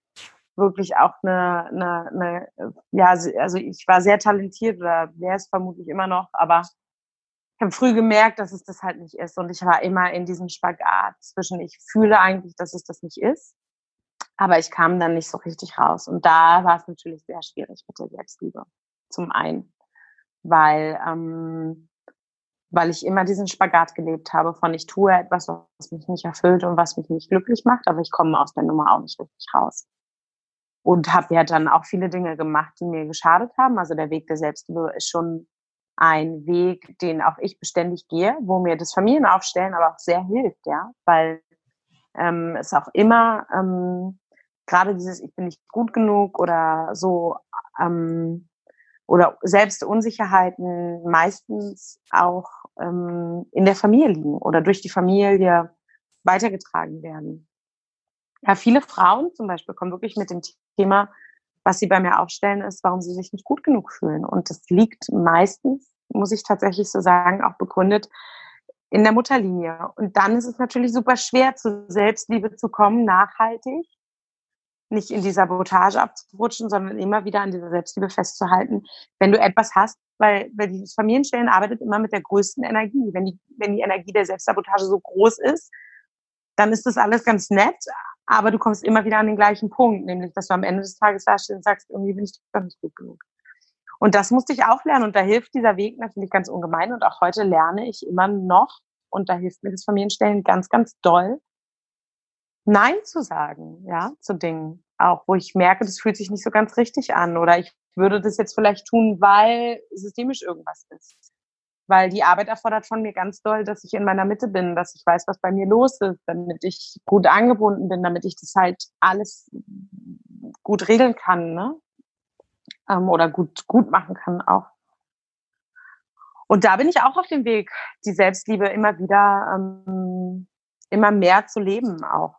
wirklich auch eine, eine, eine ja, also ich war sehr talentiert oder wäre es vermutlich immer noch, aber ich habe früh gemerkt, dass es das halt nicht ist und ich war immer in diesem Spagat zwischen, ich fühle eigentlich, dass es das nicht ist, aber ich kam dann nicht so richtig raus und da war es natürlich sehr schwierig mit der Selbstliebe, zum einen, weil ähm, weil ich immer diesen Spagat gelebt habe von ich tue etwas, was mich nicht erfüllt und was mich nicht glücklich macht, aber ich komme aus der Nummer auch nicht wirklich raus. Und habe ja dann auch viele Dinge gemacht, die mir geschadet haben. Also der Weg der Selbstliebe ist schon ein Weg, den auch ich beständig gehe, wo mir das Familienaufstellen aber auch sehr hilft, ja, weil ähm, es auch immer ähm, gerade dieses ich bin nicht gut genug oder so ähm, oder selbst Unsicherheiten meistens auch ähm, in der Familie liegen oder durch die Familie weitergetragen werden. Ja, viele Frauen zum Beispiel kommen wirklich mit dem Thema, was sie bei mir aufstellen, ist, warum sie sich nicht gut genug fühlen. Und das liegt meistens, muss ich tatsächlich so sagen, auch begründet in der Mutterlinie. Und dann ist es natürlich super schwer, zu Selbstliebe zu kommen, nachhaltig, nicht in die Sabotage abzurutschen, sondern immer wieder an dieser Selbstliebe festzuhalten, wenn du etwas hast, weil, weil dieses Familienstellen arbeitet immer mit der größten Energie. Wenn die, wenn die Energie der Selbstsabotage so groß ist, dann ist das alles ganz nett, aber du kommst immer wieder an den gleichen Punkt, nämlich, dass du am Ende des Tages dastehst und sagst, irgendwie bin ich doch nicht gut genug. Und das musste ich auch lernen und da hilft dieser Weg natürlich ganz ungemein und auch heute lerne ich immer noch und da hilft mir das Familienstellen ganz, ganz doll, Nein zu sagen, ja, zu Dingen. Auch wo ich merke, das fühlt sich nicht so ganz richtig an oder ich würde das jetzt vielleicht tun, weil systemisch irgendwas ist. Weil die Arbeit erfordert von mir ganz doll, dass ich in meiner Mitte bin, dass ich weiß, was bei mir los ist, damit ich gut angebunden bin, damit ich das halt alles gut regeln kann, ne? Ähm, oder gut, gut machen kann auch. Und da bin ich auch auf dem Weg, die Selbstliebe immer wieder, ähm, immer mehr zu leben auch.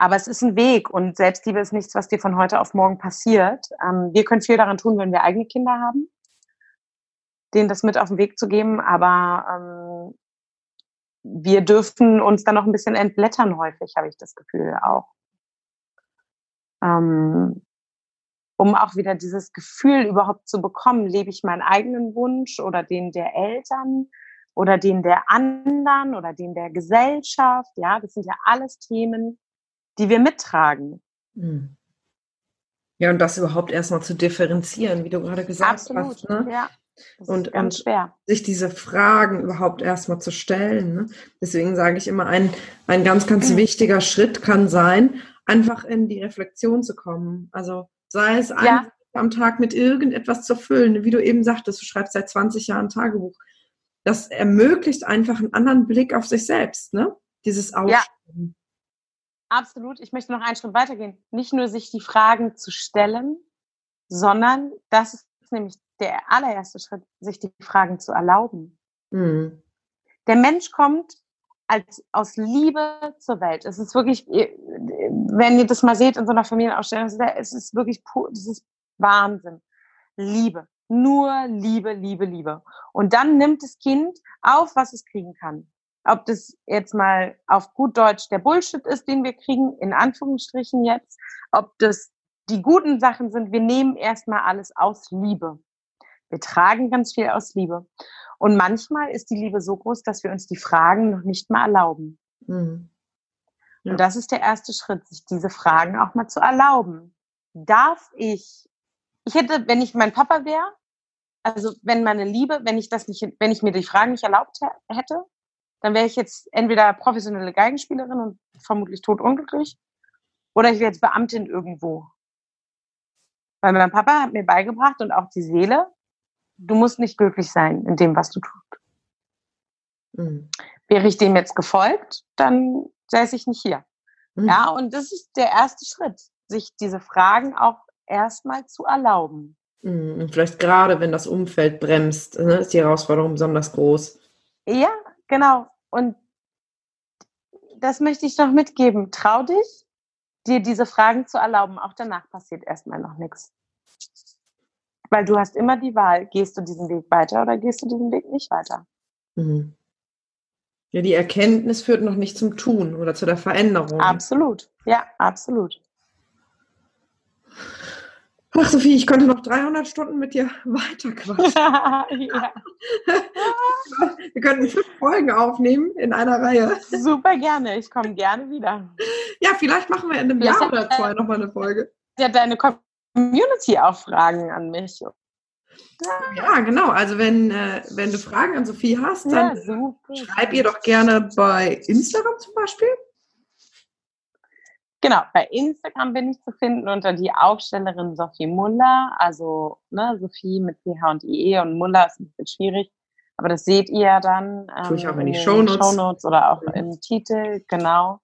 Aber es ist ein Weg und Selbstliebe ist nichts, was dir von heute auf morgen passiert. Ähm, wir können viel daran tun, wenn wir eigene Kinder haben, denen das mit auf den Weg zu geben. Aber ähm, wir dürfen uns dann noch ein bisschen entblättern häufig, habe ich das Gefühl auch. Ähm, um auch wieder dieses Gefühl überhaupt zu bekommen, lebe ich meinen eigenen Wunsch oder den der Eltern oder den der anderen oder den der Gesellschaft. Ja, das sind ja alles Themen, die wir mittragen. Hm. Ja, und das überhaupt erstmal zu differenzieren, wie du gerade gesagt Absolut, hast. Ne? Ja. und, und sich diese Fragen überhaupt erstmal zu stellen. Ne? Deswegen sage ich immer, ein, ein ganz, ganz wichtiger Schritt kann sein, einfach in die Reflexion zu kommen. Also sei es ja. am Tag mit irgendetwas zu füllen, wie du eben sagtest, du schreibst seit 20 Jahren Tagebuch. Das ermöglicht einfach einen anderen Blick auf sich selbst, ne? Dieses Aufschreiben. Ja. Absolut. Ich möchte noch einen Schritt weitergehen. Nicht nur sich die Fragen zu stellen, sondern das ist nämlich der allererste Schritt, sich die Fragen zu erlauben. Mhm. Der Mensch kommt als aus Liebe zur Welt. Es ist wirklich, wenn ihr das mal seht in so einer Familienausstellung, es ist wirklich, das ist Wahnsinn. Liebe. Nur Liebe, Liebe, Liebe. Und dann nimmt das Kind auf, was es kriegen kann. Ob das jetzt mal auf gut Deutsch der Bullshit ist, den wir kriegen, in Anführungsstrichen jetzt, ob das die guten Sachen sind, wir nehmen erstmal alles aus Liebe. Wir tragen ganz viel aus Liebe. Und manchmal ist die Liebe so groß, dass wir uns die Fragen noch nicht mal erlauben. Mhm. Ja. Und das ist der erste Schritt, sich diese Fragen auch mal zu erlauben. Darf ich, ich hätte, wenn ich mein Papa wäre, also wenn meine Liebe, wenn ich das nicht, wenn ich mir die Fragen nicht erlaubt hätte, dann wäre ich jetzt entweder professionelle Geigenspielerin und vermutlich totunglücklich, oder ich wäre jetzt Beamtin irgendwo. Weil mein Papa hat mir beigebracht und auch die Seele, du musst nicht glücklich sein in dem, was du tust. Mhm. Wäre ich dem jetzt gefolgt, dann säße ich nicht hier. Mhm. Ja, und das ist der erste Schritt, sich diese Fragen auch erstmal zu erlauben. Mhm. Vielleicht gerade, wenn das Umfeld bremst, ne, ist die Herausforderung besonders groß. Ja, genau. Und das möchte ich noch mitgeben. Trau dich, dir diese Fragen zu erlauben. Auch danach passiert erstmal noch nichts. Weil du hast immer die Wahl, gehst du diesen Weg weiter oder gehst du diesen Weg nicht weiter. Mhm. Ja, die Erkenntnis führt noch nicht zum Tun oder zu der Veränderung. Absolut, ja, absolut. Ach, Sophie, ich könnte noch 300 Stunden mit dir weiterquatschen. ja. Wir könnten fünf Folgen aufnehmen in einer Reihe. Super gerne, ich komme gerne wieder. Ja, vielleicht machen wir in einem Jahr oder zwei nochmal eine Folge. Ja, deine Community auch Fragen an mich. Ja, genau. Also wenn, äh, wenn du Fragen an Sophie hast, dann ja, schreib ihr doch gerne bei Instagram zum Beispiel. Genau, bei Instagram bin ich zu finden unter die Aufstellerin Sophie Muller. Also ne, Sophie mit PH und IE und Muller ist ein bisschen schwierig. Aber das seht ihr ja dann ähm, Tue ich auch in, die Shownotes. Shownotes oder auch mhm. im Titel, genau.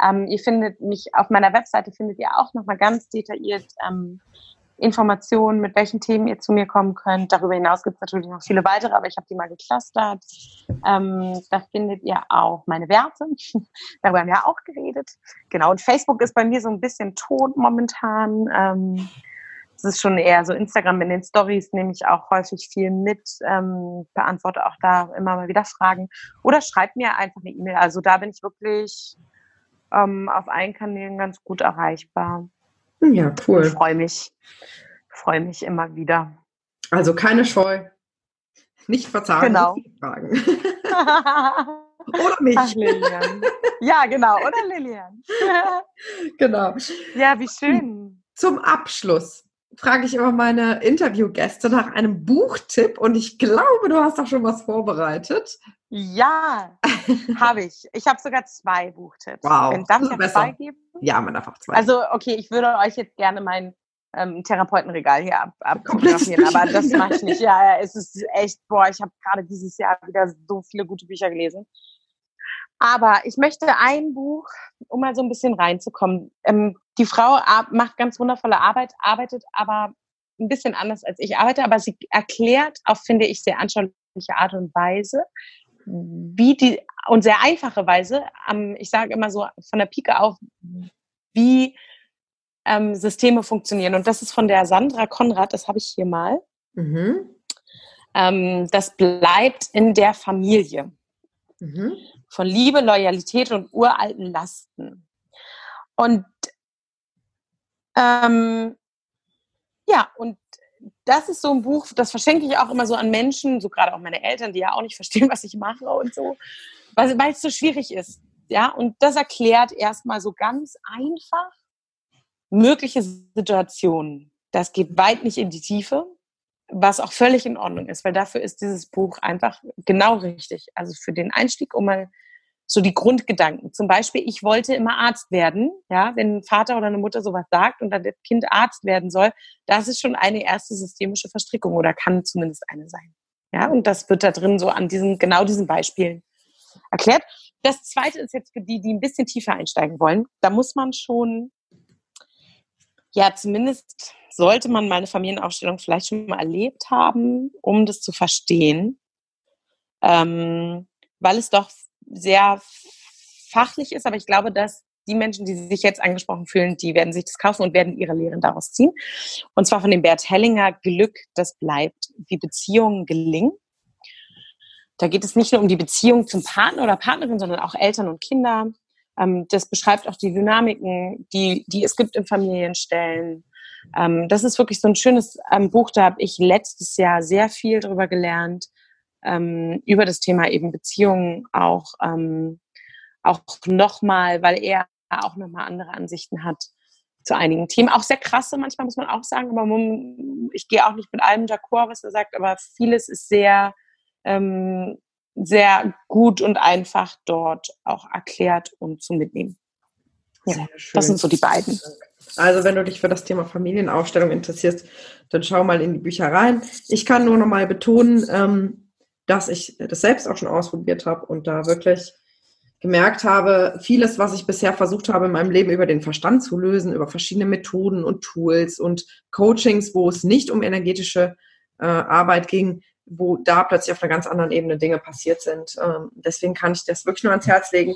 Ähm, ihr findet mich auf meiner Webseite findet ihr auch nochmal ganz detailliert ähm, Informationen, mit welchen Themen ihr zu mir kommen könnt. Darüber hinaus gibt es natürlich noch viele weitere, aber ich habe die mal geclustert. Ähm, da findet ihr auch meine Werte. Darüber haben wir auch geredet. Genau, und Facebook ist bei mir so ein bisschen tot momentan. Ähm, es ist schon eher so Instagram in den Stories nehme ich auch häufig viel mit, ähm, beantworte auch da immer mal wieder Fragen oder schreibt mir einfach eine E-Mail. Also da bin ich wirklich ähm, auf allen Kanälen ganz gut erreichbar. Ja, cool. Ich freue mich, freue mich immer wieder. Also keine Scheu. Nicht verzagen, genau. fragen. oder mich. Ach, Lilian. Ja, genau. Oder Lilian. genau. Ja, wie schön. Zum Abschluss frage ich immer meine Interviewgäste nach einem Buchtipp und ich glaube, du hast auch schon was vorbereitet. Ja, habe ich. Ich habe sogar zwei Buchtipps. Wow. Wenn, darf ich besser. zwei geben? Ja, man darf auch zwei. Also, okay, ich würde euch jetzt gerne mein ähm, Therapeutenregal hier ab, abfotografieren, aber das mache ich nicht. Ja, ja, es ist echt, boah, ich habe gerade dieses Jahr wieder so viele gute Bücher gelesen. Aber ich möchte ein Buch, um mal so ein bisschen reinzukommen. Ähm, die Frau macht ganz wundervolle Arbeit, arbeitet aber ein bisschen anders als ich arbeite, aber sie erklärt auch, finde ich, sehr anschaulich, Art und Weise, wie die, und sehr einfache Weise, ähm, ich sage immer so von der Pike auf, wie ähm, Systeme funktionieren. Und das ist von der Sandra Konrad, das habe ich hier mal. Mhm. Ähm, das bleibt in der Familie. Mhm. Von Liebe, Loyalität und uralten Lasten. Und ähm, ja, und das ist so ein Buch, das verschenke ich auch immer so an Menschen, so gerade auch meine Eltern, die ja auch nicht verstehen, was ich mache und so, weil, es so schwierig ist. Ja, und das erklärt erstmal so ganz einfach mögliche Situationen. Das geht weit nicht in die Tiefe, was auch völlig in Ordnung ist, weil dafür ist dieses Buch einfach genau richtig. Also für den Einstieg, um mal so die Grundgedanken. Zum Beispiel, ich wollte immer Arzt werden. Ja, wenn ein Vater oder eine Mutter sowas sagt und dann das Kind Arzt werden soll, das ist schon eine erste systemische Verstrickung oder kann zumindest eine sein. Ja, und das wird da drin so an diesen, genau diesen Beispielen erklärt. Das zweite ist jetzt für die, die ein bisschen tiefer einsteigen wollen. Da muss man schon, ja, zumindest sollte man mal eine Familienaufstellung vielleicht schon mal erlebt haben, um das zu verstehen. Ähm, weil es doch sehr fachlich ist, aber ich glaube, dass die Menschen, die sich jetzt angesprochen fühlen, die werden sich das kaufen und werden ihre Lehren daraus ziehen. Und zwar von dem Bert Hellinger, Glück, das bleibt, wie Beziehungen gelingen. Da geht es nicht nur um die Beziehung zum Partner oder Partnerin, sondern auch Eltern und Kinder. Ähm, das beschreibt auch die Dynamiken, die, die es gibt in Familienstellen. Ähm, das ist wirklich so ein schönes ähm, Buch, da habe ich letztes Jahr sehr viel drüber gelernt ähm, über das Thema eben Beziehungen auch, ähm, auch nochmal, weil er auch nochmal andere Ansichten hat zu einigen Themen. Auch sehr krasse, manchmal muss man auch sagen, aber ich gehe auch nicht mit allem d'accord, was er sagt, aber vieles ist sehr, ähm, sehr gut und einfach dort auch erklärt und zu mitnehmen. Ja, das sind so die beiden. Also wenn du dich für das Thema Familienaufstellung interessierst, dann schau mal in die Bücher rein. Ich kann nur noch mal betonen, ähm, dass ich das selbst auch schon ausprobiert habe und da wirklich gemerkt habe, vieles, was ich bisher versucht habe, in meinem Leben über den Verstand zu lösen, über verschiedene Methoden und Tools und Coachings, wo es nicht um energetische äh, Arbeit ging, wo da plötzlich auf einer ganz anderen Ebene Dinge passiert sind. Ähm, deswegen kann ich das wirklich nur ans Herz legen,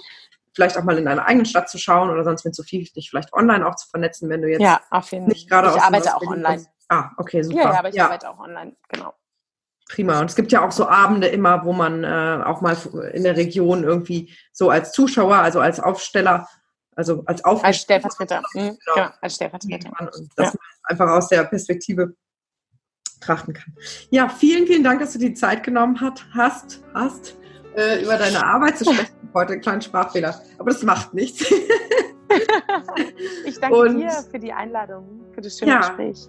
vielleicht auch mal in deiner eigenen Stadt zu schauen oder sonst, wenn es so viel dich vielleicht online auch zu vernetzen, wenn du jetzt ja, auf jeden nicht gerade Ich arbeite auch online. Kommst. Ah, okay, super. Ja, ja aber ich ja. arbeite auch online, genau. Prima. Und es gibt ja auch so Abende immer, wo man äh, auch mal in der Region irgendwie so als Zuschauer, also als Aufsteller, also als Auf als Stellvertreter, mhm, genau. ja, als Stellvertreter, und dass ja. man einfach aus der Perspektive trachten kann. Ja, vielen, vielen Dank, dass du die Zeit genommen hat, hast, hast äh, über deine Arbeit zu sprechen. Heute einen kleinen Sprachfehler, aber das macht nichts. ich danke und, dir für die Einladung, für das schöne ja, Gespräch.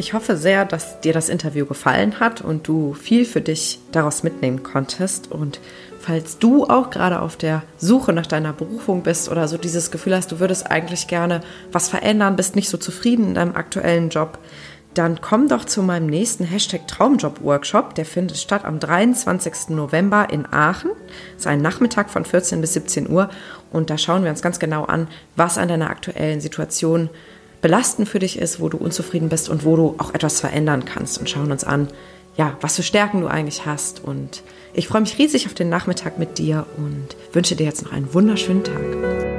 Ich hoffe sehr, dass dir das Interview gefallen hat und du viel für dich daraus mitnehmen konntest. Und falls du auch gerade auf der Suche nach deiner Berufung bist oder so dieses Gefühl hast, du würdest eigentlich gerne was verändern, bist nicht so zufrieden in deinem aktuellen Job, dann komm doch zu meinem nächsten Hashtag Traumjob Workshop. Der findet statt am 23. November in Aachen. Das ist ein Nachmittag von 14 bis 17 Uhr. Und da schauen wir uns ganz genau an, was an deiner aktuellen Situation belastend für dich ist, wo du unzufrieden bist und wo du auch etwas verändern kannst und schauen uns an, ja, was für Stärken du eigentlich hast. Und ich freue mich riesig auf den Nachmittag mit dir und wünsche dir jetzt noch einen wunderschönen Tag.